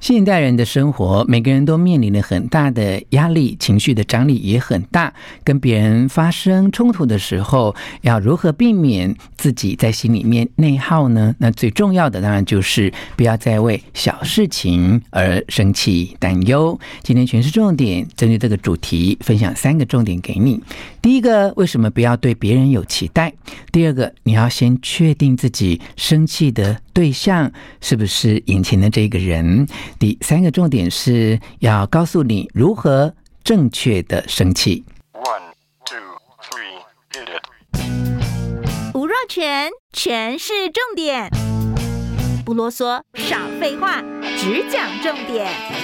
现代人的生活，每个人都面临了很大的压力，情绪的张力也很大。跟别人发生冲突的时候，要如何避免自己在心里面内耗呢？那最重要的当然就是不要再为小事情而生气、担忧。今天全是重点针对这个主题，分享三个重点给你。第一个，为什么不要对别人有期待？第二个，你要先确定自己生气的对象是不是眼前的这个人。第三个重点是要告诉你如何正确的生气。One, two, three, hit it. 吴若全，全是重点，不啰嗦，少废话，只讲重点。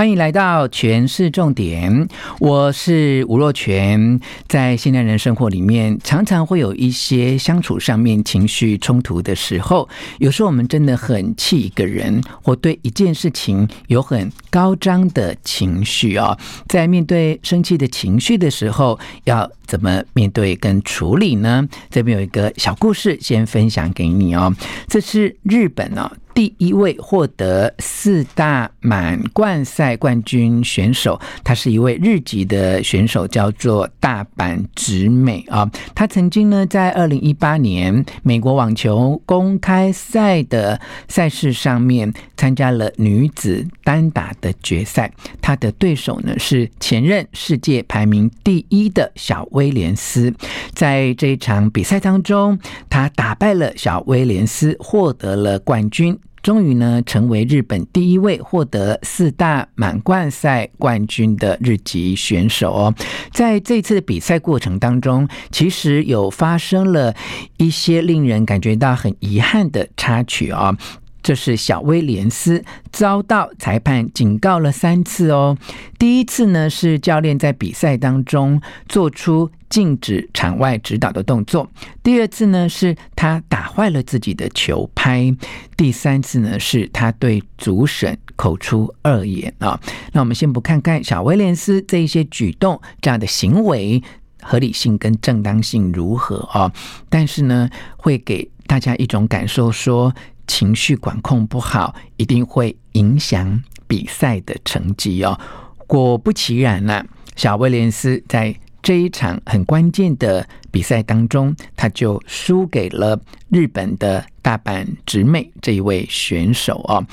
欢迎来到全市重点，我是吴若全。在现代人生活里面，常常会有一些相处上面情绪冲突的时候，有时候我们真的很气一个人，或对一件事情有很高涨的情绪哦。在面对生气的情绪的时候，要怎么面对跟处理呢？这边有一个小故事，先分享给你哦。这是日本哦。第一位获得四大满贯赛冠军选手，他是一位日籍的选手，叫做大阪直美啊。他曾经呢在二零一八年美国网球公开赛的赛事上面参加了女子单打的决赛，他的对手呢是前任世界排名第一的小威威廉斯。在这一场比赛当中，他打败了小威廉斯，获得了冠军。终于呢，成为日本第一位获得四大满贯赛冠军的日籍选手哦。在这次的比赛过程当中，其实有发生了一些令人感觉到很遗憾的插曲哦。这是小威廉斯遭到裁判警告了三次哦。第一次呢，是教练在比赛当中做出禁止场外指导的动作；第二次呢，是他打坏了自己的球拍；第三次呢，是他对主审口出恶言啊。那我们先不看看小威廉斯这一些举动，这样的行为合理性跟正当性如何啊？但是呢，会给大家一种感受说。情绪管控不好，一定会影响比赛的成绩哦。果不其然呢，小威廉斯在这一场很关键的比赛当中，他就输给了日本的大阪直美这一位选手哦。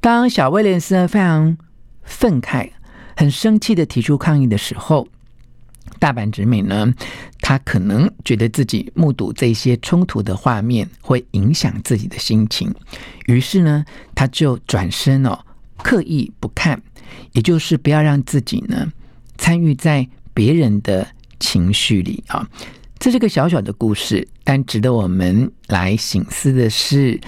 当小威廉斯非常愤慨、很生气的提出抗议的时候，大阪直美呢，他可能觉得自己目睹这些冲突的画面会影响自己的心情，于是呢，他就转身哦，刻意不看，也就是不要让自己呢参与在别人的情绪里啊。这是个小小的故事，但值得我们来省思的是，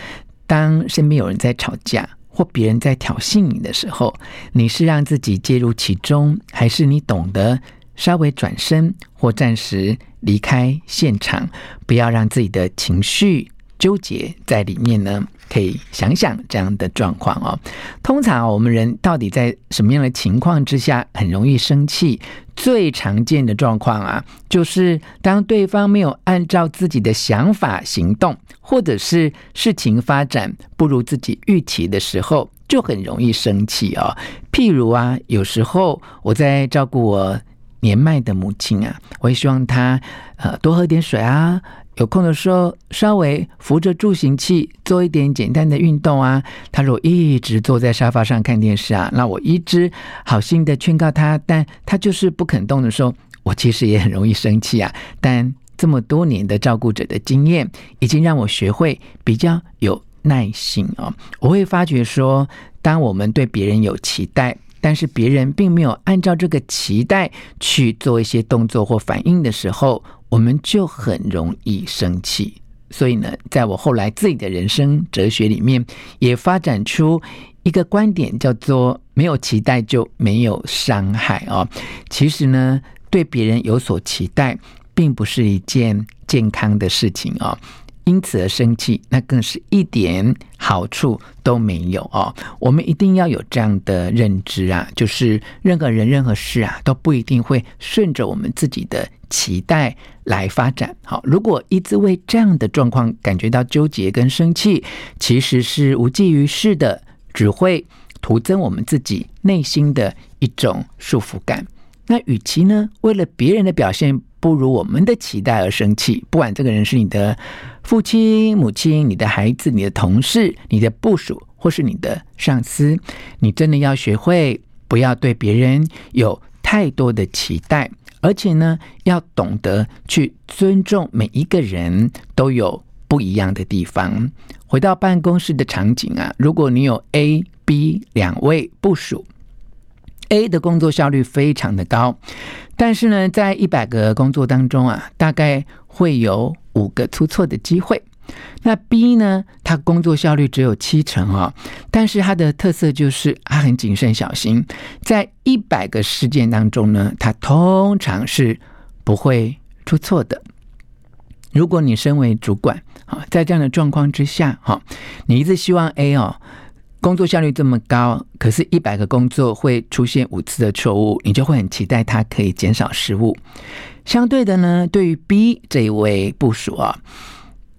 当身边有人在吵架或别人在挑衅你的时候，你是让自己介入其中，还是你懂得？稍微转身或暂时离开现场，不要让自己的情绪纠结在里面呢。可以想想这样的状况哦。通常我们人到底在什么样的情况之下很容易生气？最常见的状况啊，就是当对方没有按照自己的想法行动，或者是事情发展不如自己预期的时候，就很容易生气哦。譬如啊，有时候我在照顾我。年迈的母亲啊，我也希望她呃多喝点水啊，有空的时候稍微扶着助行器做一点简单的运动啊。她如果一直坐在沙发上看电视啊，那我一直好心的劝告她，但她就是不肯动的时候，我其实也很容易生气啊。但这么多年的照顾者的经验，已经让我学会比较有耐心哦。我会发觉说，当我们对别人有期待。但是别人并没有按照这个期待去做一些动作或反应的时候，我们就很容易生气。所以呢，在我后来自己的人生哲学里面，也发展出一个观点，叫做“没有期待就没有伤害”哦。其实呢，对别人有所期待，并不是一件健康的事情哦。因此而生气，那更是一点好处都没有哦。我们一定要有这样的认知啊，就是任何人、任何事啊，都不一定会顺着我们自己的期待来发展。好，如果一直为这样的状况感觉到纠结跟生气，其实是无济于事的，只会徒增我们自己内心的一种束缚感。那与其呢，为了别人的表现不如我们的期待而生气，不管这个人是你的父亲、母亲、你的孩子、你的同事、你的部属，或是你的上司，你真的要学会不要对别人有太多的期待，而且呢，要懂得去尊重每一个人都有不一样的地方。回到办公室的场景啊，如果你有 A、B 两位部署。A 的工作效率非常的高，但是呢，在一百个工作当中啊，大概会有五个出错的机会。那 B 呢，他工作效率只有七成哦，但是他的特色就是他很谨慎小心，在一百个事件当中呢，他通常是不会出错的。如果你身为主管啊，在这样的状况之下哈，你一直希望 A 哦。工作效率这么高，可是，一百个工作会出现五次的错误，你就会很期待它可以减少失误。相对的呢，对于 B 这一位部属啊，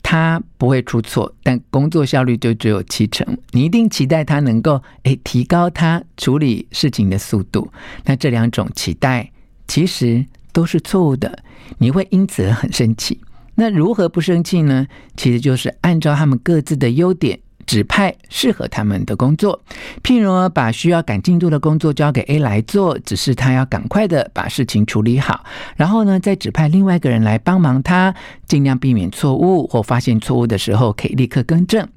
他不会出错，但工作效率就只有七成，你一定期待他能够诶提高他处理事情的速度。那这两种期待其实都是错误的，你会因此很生气。那如何不生气呢？其实就是按照他们各自的优点。指派适合他们的工作，譬如把需要赶进度的工作交给 A 来做，只是他要赶快的把事情处理好，然后呢，再指派另外一个人来帮忙他，尽量避免错误或发现错误的时候可以立刻更正。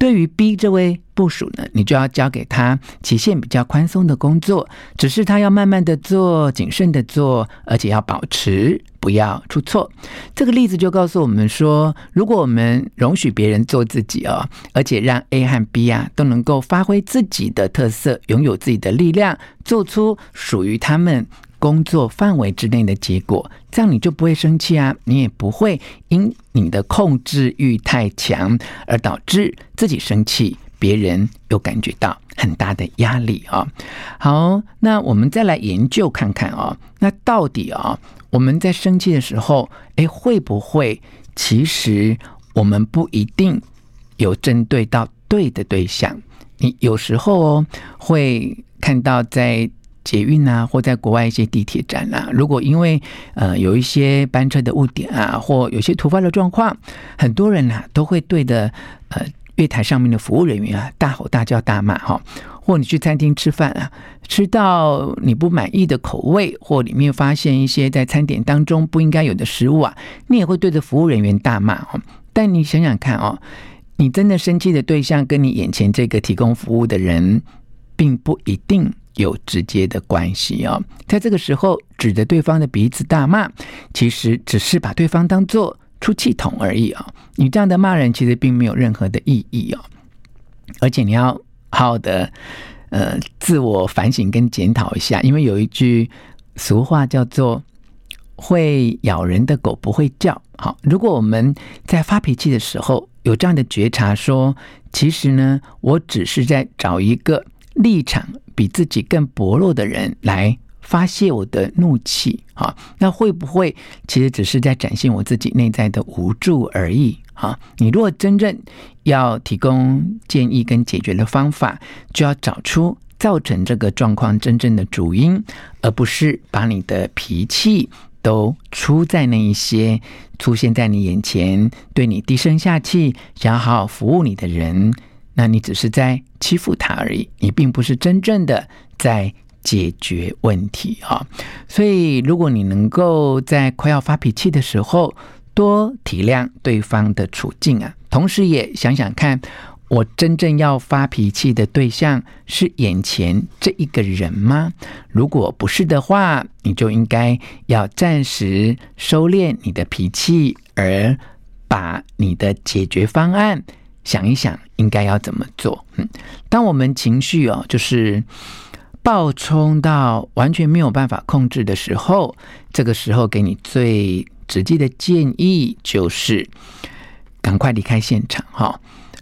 对于 B 这位部属呢，你就要交给他期限比较宽松的工作，只是他要慢慢的做，谨慎的做，而且要保持不要出错。这个例子就告诉我们说，如果我们容许别人做自己哦，而且让 A 和 B 啊都能够发挥自己的特色，拥有自己的力量，做出属于他们。工作范围之内的结果，这样你就不会生气啊，你也不会因你的控制欲太强而导致自己生气，别人又感觉到很大的压力啊。好，那我们再来研究看看啊，那到底啊，我们在生气的时候，诶，会不会其实我们不一定有针对到对的对象？你有时候哦，会看到在。捷运啊，或在国外一些地铁站啊，如果因为呃有一些班车的误点啊，或有些突发的状况，很多人啊都会对着呃月台上面的服务人员啊大吼大叫大骂哈。或你去餐厅吃饭啊，吃到你不满意的口味，或里面发现一些在餐点当中不应该有的食物啊，你也会对着服务人员大骂哦。但你想想看哦，你真的生气的对象跟你眼前这个提供服务的人，并不一定。有直接的关系哦，在这个时候指着对方的鼻子大骂，其实只是把对方当做出气筒而已哦。你这样的骂人，其实并没有任何的意义哦。而且你要好好的呃自我反省跟检讨一下，因为有一句俗话叫做“会咬人的狗不会叫”。好，如果我们在发脾气的时候有这样的觉察，说其实呢，我只是在找一个立场。比自己更薄弱的人来发泄我的怒气，哈，那会不会其实只是在展现我自己内在的无助而已？哈，你如果真正要提供建议跟解决的方法，就要找出造成这个状况真正的主因，而不是把你的脾气都出在那一些出现在你眼前，对你低声下气，想好好服务你的人。那你只是在欺负他而已，你并不是真正的在解决问题啊！所以，如果你能够在快要发脾气的时候多体谅对方的处境啊，同时也想想看，我真正要发脾气的对象是眼前这一个人吗？如果不是的话，你就应该要暂时收敛你的脾气，而把你的解决方案想一想，应该要怎么做。嗯，当我们情绪哦，就是暴冲到完全没有办法控制的时候，这个时候给你最直接的建议就是赶快离开现场哈。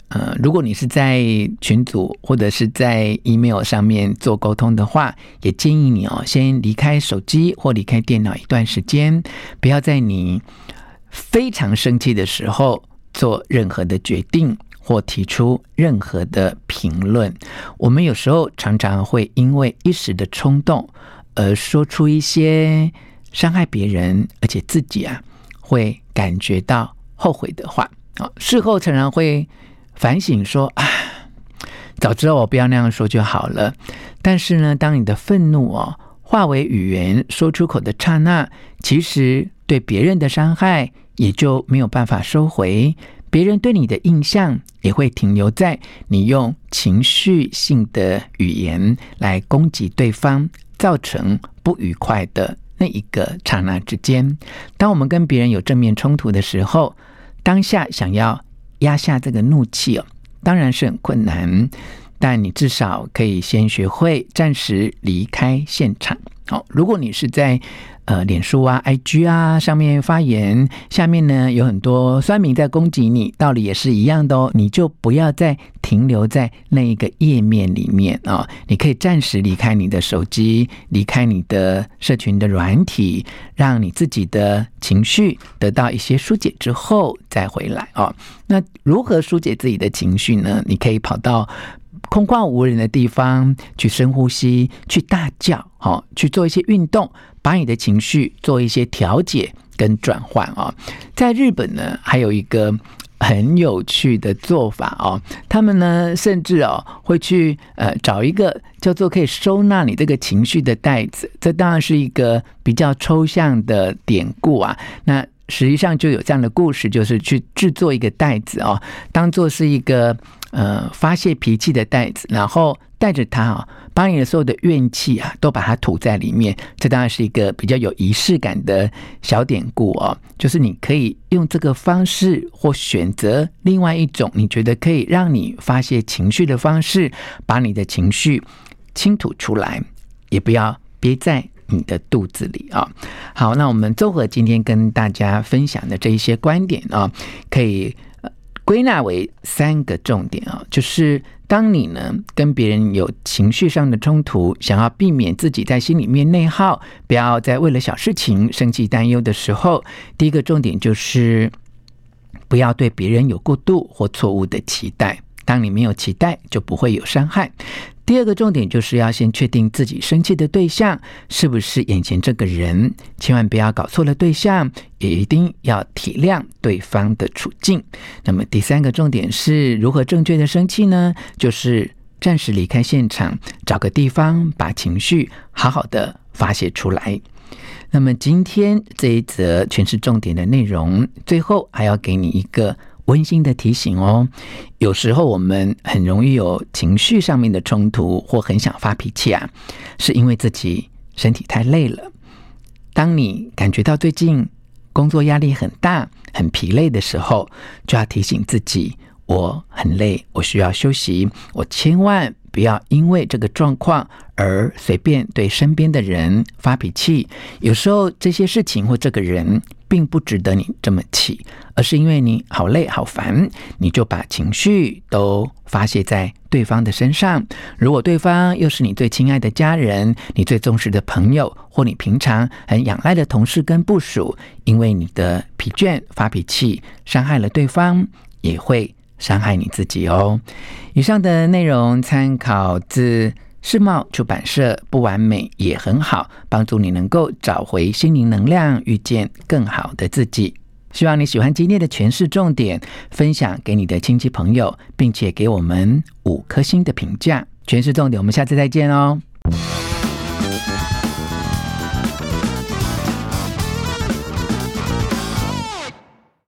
呃，如果你是在群组或者是在 email 上面做沟通的话，也建议你哦，先离开手机或离开电脑一段时间，不要在你非常生气的时候做任何的决定或提出任何的评论。我们有时候常常会因为一时的冲动而说出一些伤害别人，而且自己啊会感觉到后悔的话啊，事后常常会。反省说：“啊，早知道我不要那样说就好了。”但是呢，当你的愤怒哦化为语言说出口的刹那，其实对别人的伤害也就没有办法收回，别人对你的印象也会停留在你用情绪性的语言来攻击对方，造成不愉快的那一个刹那之间。当我们跟别人有正面冲突的时候，当下想要。压下这个怒气哦，当然是很困难，但你至少可以先学会暂时离开现场。好，如果你是在呃脸书啊、IG 啊上面发言，下面呢有很多酸民在攻击你，道理也是一样的哦，你就不要再停留在那一个页面里面啊、哦，你可以暂时离开你的手机，离开你的社群的软体，让你自己的情绪得到一些疏解之后再回来哦。那如何疏解自己的情绪呢？你可以跑到。空旷无人的地方，去深呼吸，去大叫，好，去做一些运动，把你的情绪做一些调节跟转换啊。在日本呢，还有一个很有趣的做法哦，他们呢甚至哦会去呃找一个叫做可以收纳你这个情绪的袋子，这当然是一个比较抽象的典故啊。那实际上就有这样的故事，就是去制作一个袋子哦，当做是一个。呃，发泄脾气的袋子，然后带着它啊，把你的所有的怨气啊，都把它吐在里面。这当然是一个比较有仪式感的小典故哦。就是你可以用这个方式，或选择另外一种你觉得可以让你发泄情绪的方式，把你的情绪倾吐出来，也不要憋在你的肚子里啊。好，那我们综合今天跟大家分享的这一些观点啊，可以。归纳为三个重点啊，就是当你呢跟别人有情绪上的冲突，想要避免自己在心里面内耗，不要再为了小事情生气担忧的时候，第一个重点就是不要对别人有过度或错误的期待。当你没有期待，就不会有伤害。第二个重点就是要先确定自己生气的对象是不是眼前这个人，千万不要搞错了对象，也一定要体谅对方的处境。那么第三个重点是如何正确的生气呢？就是暂时离开现场，找个地方把情绪好好的发泄出来。那么今天这一则全是重点的内容，最后还要给你一个。温馨的提醒哦，有时候我们很容易有情绪上面的冲突，或很想发脾气啊，是因为自己身体太累了。当你感觉到最近工作压力很大、很疲累的时候，就要提醒自己：我很累，我需要休息。我千万不要因为这个状况而随便对身边的人发脾气。有时候这些事情或这个人。并不值得你这么气，而是因为你好累好烦，你就把情绪都发泄在对方的身上。如果对方又是你最亲爱的家人、你最重视的朋友，或你平常很仰赖的同事跟部属，因为你的疲倦发脾气，伤害了对方，也会伤害你自己哦。以上的内容参考自。世茂出版社，不完美也很好，帮助你能够找回心灵能量，遇见更好的自己。希望你喜欢今天的诠释重点，分享给你的亲戚朋友，并且给我们五颗星的评价。诠释重点，我们下次再见哦。